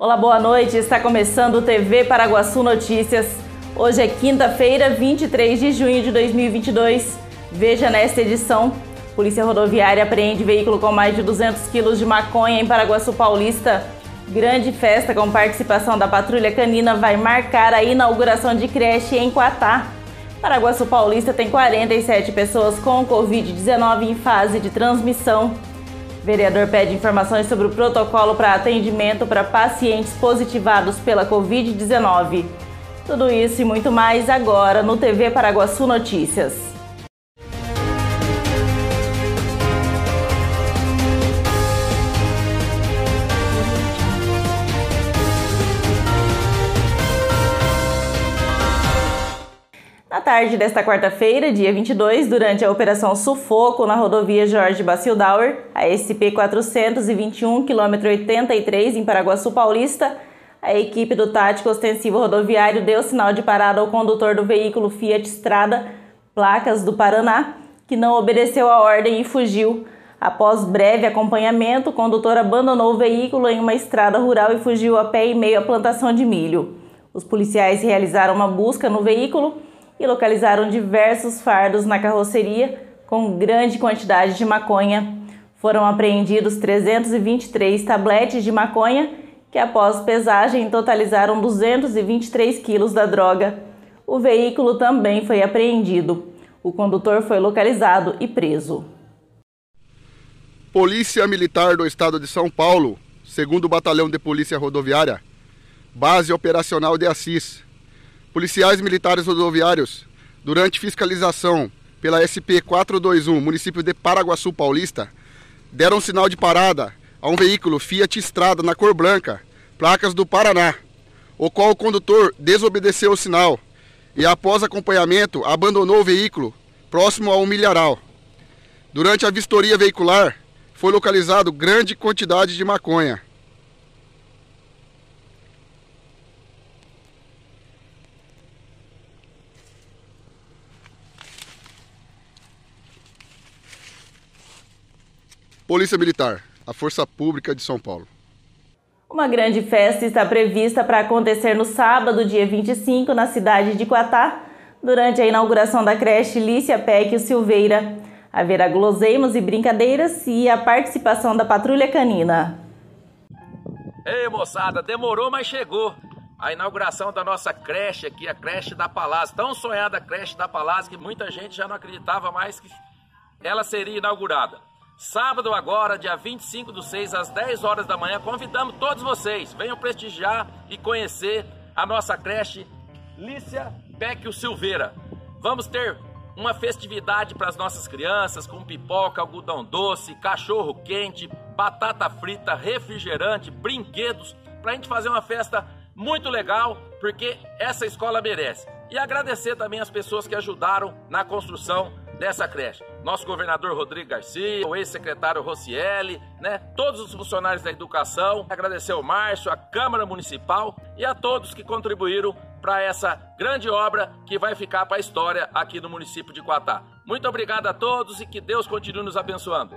Olá, boa noite. Está começando o TV Paraguaçu Notícias. Hoje é quinta-feira, 23 de junho de 2022. Veja nesta edição: Polícia Rodoviária apreende veículo com mais de 200 quilos de maconha em Paraguaçu Paulista. Grande festa com participação da Patrulha Canina vai marcar a inauguração de creche em Quatá. Paraguaçu Paulista tem 47 pessoas com Covid-19 em fase de transmissão. Vereador pede informações sobre o protocolo para atendimento para pacientes positivados pela Covid-19. Tudo isso e muito mais agora no TV Paraguaçu Notícias. Tarde desta quarta-feira, dia 22, durante a Operação Sufoco na rodovia Jorge Bacildauer, a SP-421, quilômetro 83, em Paraguaçu Paulista, a equipe do Tático Ostensivo Rodoviário deu sinal de parada ao condutor do veículo Fiat Strada, placas do Paraná, que não obedeceu a ordem e fugiu. Após breve acompanhamento, o condutor abandonou o veículo em uma estrada rural e fugiu a pé em meio à plantação de milho. Os policiais realizaram uma busca no veículo e localizaram diversos fardos na carroceria com grande quantidade de maconha. Foram apreendidos 323 tabletes de maconha que, após pesagem, totalizaram 223 quilos da droga. O veículo também foi apreendido. O condutor foi localizado e preso. Polícia Militar do Estado de São Paulo, segundo Batalhão de Polícia Rodoviária, Base Operacional de Assis, policiais militares rodoviários, durante fiscalização pela SP 421, município de Paraguaçu Paulista, deram sinal de parada a um veículo Fiat Estrada na cor branca, placas do Paraná, o qual o condutor desobedeceu o sinal e, após acompanhamento, abandonou o veículo próximo ao milharal. Durante a vistoria veicular, foi localizado grande quantidade de maconha. Polícia Militar, a Força Pública de São Paulo. Uma grande festa está prevista para acontecer no sábado, dia 25, na cidade de Quatá, durante a inauguração da creche Lícia Peck Silveira. Haverá guloseimas e brincadeiras e a participação da patrulha canina. Ei, moçada, demorou, mas chegou. A inauguração da nossa creche aqui, a creche da Palácio. Tão sonhada a creche da Palácio que muita gente já não acreditava mais que ela seria inaugurada. Sábado agora, dia 25 do 6, às 10 horas da manhã, convidamos todos vocês. Venham prestigiar e conhecer a nossa creche Lícia Becchio Silveira. Vamos ter uma festividade para as nossas crianças com pipoca, algodão doce, cachorro quente, batata frita, refrigerante, brinquedos, para a gente fazer uma festa muito legal, porque essa escola merece. E agradecer também as pessoas que ajudaram na construção dessa creche. Nosso governador Rodrigo Garcia, o ex-secretário Rocieli, né? Todos os funcionários da educação. Agradecer ao Márcio, a Câmara Municipal e a todos que contribuíram para essa grande obra que vai ficar para a história aqui no município de Quatá. Muito obrigado a todos e que Deus continue nos abençoando.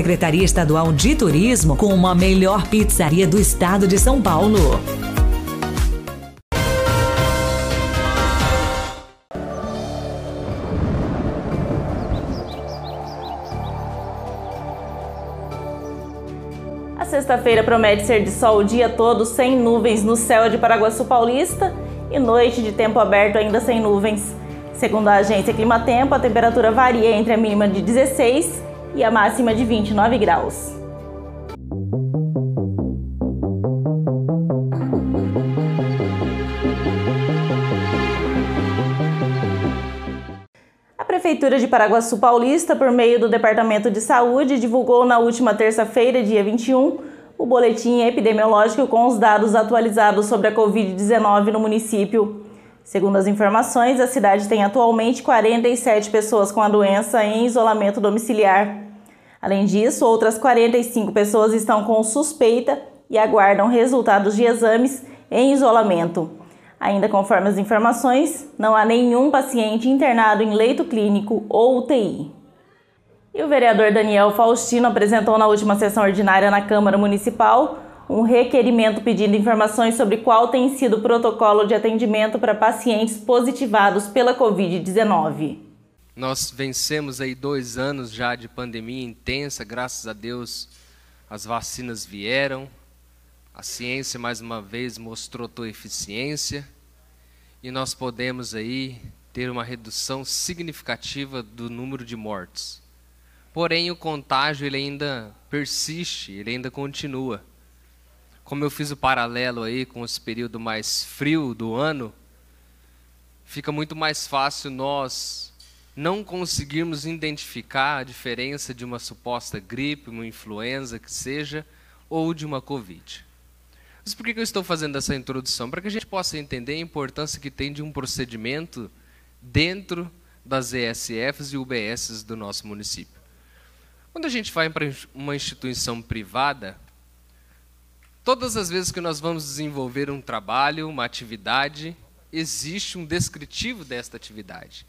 Secretaria Estadual de Turismo como a melhor pizzaria do estado de São Paulo. A sexta-feira promete ser de sol o dia todo, sem nuvens no céu de Paraguaçu Paulista e noite de tempo aberto ainda sem nuvens. Segundo a agência Climatempo, a temperatura varia entre a mínima de 16 e a máxima de 29 graus. A Prefeitura de Paraguaçu Paulista, por meio do Departamento de Saúde, divulgou na última terça-feira, dia 21, o boletim epidemiológico com os dados atualizados sobre a Covid-19 no município. Segundo as informações, a cidade tem atualmente 47 pessoas com a doença em isolamento domiciliar. Além disso, outras 45 pessoas estão com suspeita e aguardam resultados de exames em isolamento. Ainda conforme as informações, não há nenhum paciente internado em leito clínico ou UTI. E o vereador Daniel Faustino apresentou na última sessão ordinária na Câmara Municipal um requerimento pedindo informações sobre qual tem sido o protocolo de atendimento para pacientes positivados pela Covid-19. Nós vencemos aí dois anos já de pandemia intensa, graças a Deus as vacinas vieram, a ciência mais uma vez mostrou sua eficiência e nós podemos aí ter uma redução significativa do número de mortes. Porém, o contágio ele ainda persiste, ele ainda continua. Como eu fiz o paralelo aí com esse período mais frio do ano, fica muito mais fácil nós não conseguirmos identificar a diferença de uma suposta gripe, uma influenza que seja, ou de uma Covid. Mas por que eu estou fazendo essa introdução? Para que a gente possa entender a importância que tem de um procedimento dentro das ESFs e UBSs do nosso município. Quando a gente vai para uma instituição privada, todas as vezes que nós vamos desenvolver um trabalho, uma atividade, existe um descritivo desta atividade.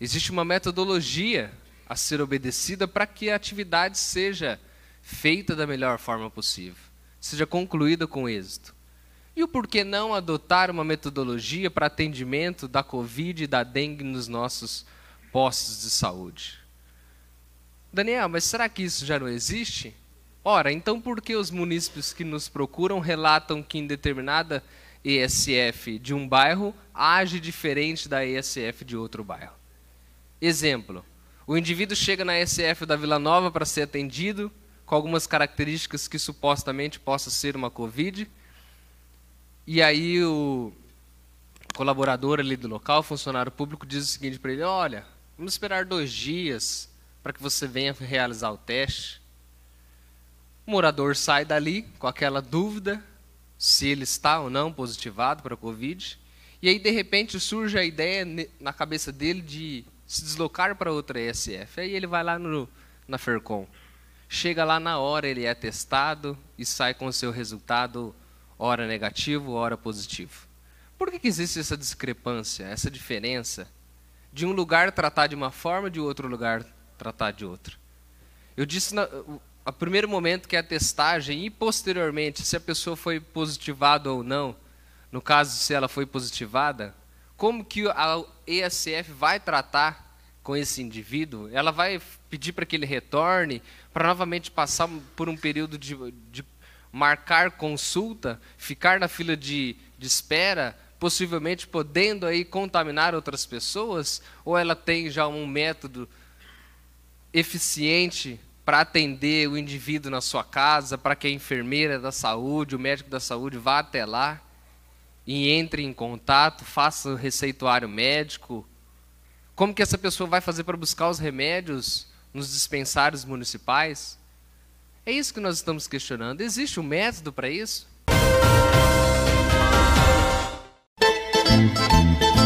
Existe uma metodologia a ser obedecida para que a atividade seja feita da melhor forma possível, seja concluída com êxito. E o porquê não adotar uma metodologia para atendimento da Covid e da dengue nos nossos postos de saúde? Daniel, mas será que isso já não existe? Ora, então por que os munícipes que nos procuram relatam que em determinada ESF de um bairro age diferente da ESF de outro bairro? Exemplo: o indivíduo chega na ESF da Vila Nova para ser atendido, com algumas características que supostamente possa ser uma Covid, e aí o colaborador ali do local, funcionário público, diz o seguinte para ele: olha, vamos esperar dois dias para que você venha realizar o teste. O morador sai dali com aquela dúvida se ele está ou não positivado para a Covid. E aí, de repente, surge a ideia na cabeça dele de se deslocar para outra ESF. Aí ele vai lá no, na Fercom. Chega lá na hora, ele é testado e sai com o seu resultado, hora negativo, hora positivo. Por que, que existe essa discrepância, essa diferença de um lugar tratar de uma forma, de outro lugar tratar de outra. Eu disse na, a primeiro momento que é a testagem e posteriormente se a pessoa foi positivada ou não, no caso se ela foi positivada, como que a ESF vai tratar com esse indivíduo? Ela vai pedir para que ele retorne, para novamente passar por um período de, de marcar consulta, ficar na fila de, de espera, possivelmente podendo aí contaminar outras pessoas? Ou ela tem já um método eficiente para atender o indivíduo na sua casa, para que a enfermeira da saúde, o médico da saúde vá até lá e entre em contato, faça o receituário médico? Como que essa pessoa vai fazer para buscar os remédios nos dispensários municipais? É isso que nós estamos questionando. Existe um método para isso?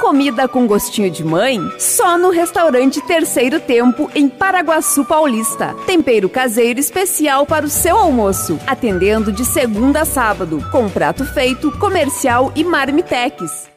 Comida com gostinho de mãe? Só no restaurante Terceiro Tempo, em Paraguaçu Paulista. Tempero caseiro especial para o seu almoço. Atendendo de segunda a sábado, com prato feito, comercial e marmitex.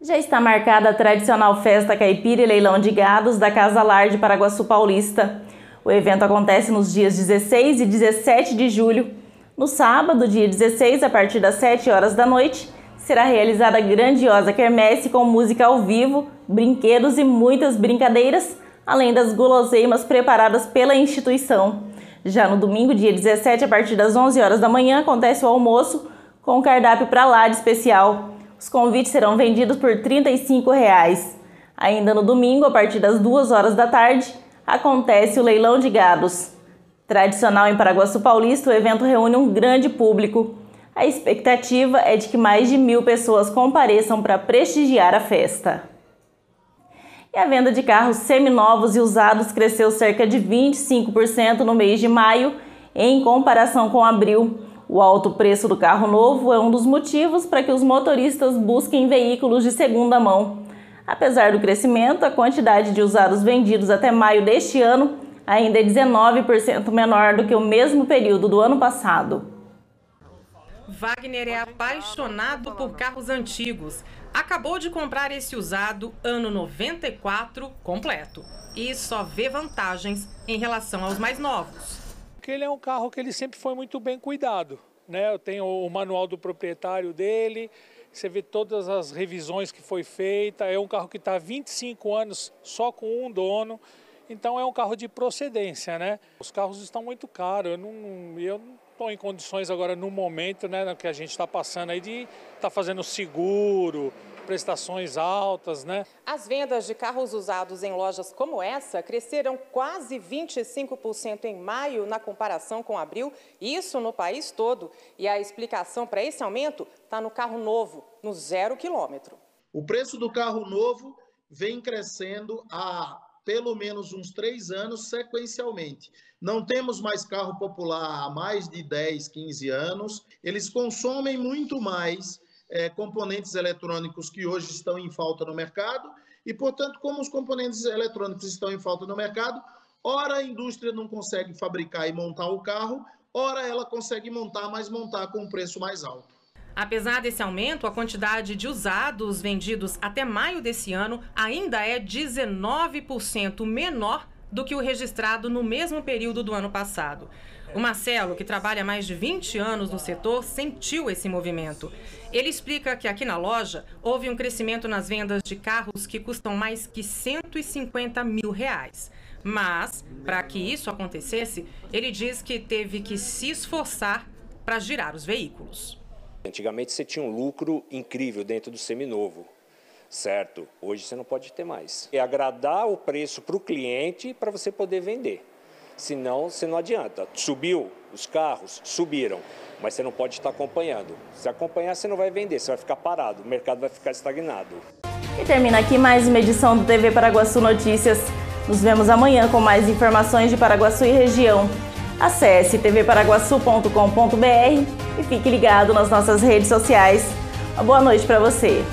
Já está marcada a tradicional festa caipira e leilão de gados da Casa Lar de Paraguaçu Paulista. O evento acontece nos dias 16 e 17 de julho no sábado, dia 16, a partir das 7 horas da noite, será realizada a grandiosa quermesse com música ao vivo, brinquedos e muitas brincadeiras, além das guloseimas preparadas pela instituição. Já no domingo, dia 17, a partir das 11 horas da manhã, acontece o almoço com cardápio para lá de especial. Os convites serão vendidos por 35 reais. Ainda no domingo, a partir das 2 horas da tarde, acontece o leilão de gados. Tradicional em Paraguaçu Paulista, o evento reúne um grande público. A expectativa é de que mais de mil pessoas compareçam para prestigiar a festa. E a venda de carros seminovos e usados cresceu cerca de 25% no mês de maio, em comparação com abril. O alto preço do carro novo é um dos motivos para que os motoristas busquem veículos de segunda mão. Apesar do crescimento, a quantidade de usados vendidos até maio deste ano ainda é 19% menor do que o mesmo período do ano passado. Wagner é apaixonado por carros antigos. Acabou de comprar esse usado ano 94 completo e só vê vantagens em relação aos mais novos. Porque ele é um carro que ele sempre foi muito bem cuidado, né? Eu tenho o manual do proprietário dele, você vê todas as revisões que foi feita, é um carro que está 25 anos só com um dono. Então é um carro de procedência, né? Os carros estão muito caros. Eu não, eu não estou em condições agora no momento, né, que a gente está passando aí de estar tá fazendo seguro, prestações altas, né? As vendas de carros usados em lojas como essa cresceram quase 25% em maio na comparação com abril, isso no país todo. E a explicação para esse aumento está no carro novo, no zero quilômetro. O preço do carro novo vem crescendo a pelo menos uns três anos sequencialmente. Não temos mais carro popular há mais de 10, 15 anos. Eles consomem muito mais é, componentes eletrônicos que hoje estão em falta no mercado. E, portanto, como os componentes eletrônicos estão em falta no mercado, ora a indústria não consegue fabricar e montar o carro, ora ela consegue montar, mas montar com um preço mais alto. Apesar desse aumento, a quantidade de usados vendidos até maio desse ano ainda é 19% menor do que o registrado no mesmo período do ano passado. O Marcelo, que trabalha mais de 20 anos no setor, sentiu esse movimento. Ele explica que aqui na loja houve um crescimento nas vendas de carros que custam mais que 150 mil reais. Mas, para que isso acontecesse, ele diz que teve que se esforçar para girar os veículos. Antigamente você tinha um lucro incrível dentro do seminovo, certo? Hoje você não pode ter mais. É agradar o preço para o cliente para você poder vender. Senão, você não adianta. Subiu os carros, subiram, mas você não pode estar acompanhando. Se acompanhar, você não vai vender, você vai ficar parado, o mercado vai ficar estagnado. E termina aqui mais uma edição do TV Paraguaçu Notícias. Nos vemos amanhã com mais informações de Paraguaçu e região. Acesse tvparaguaçu.com.br e fique ligado nas nossas redes sociais. Uma boa noite para você.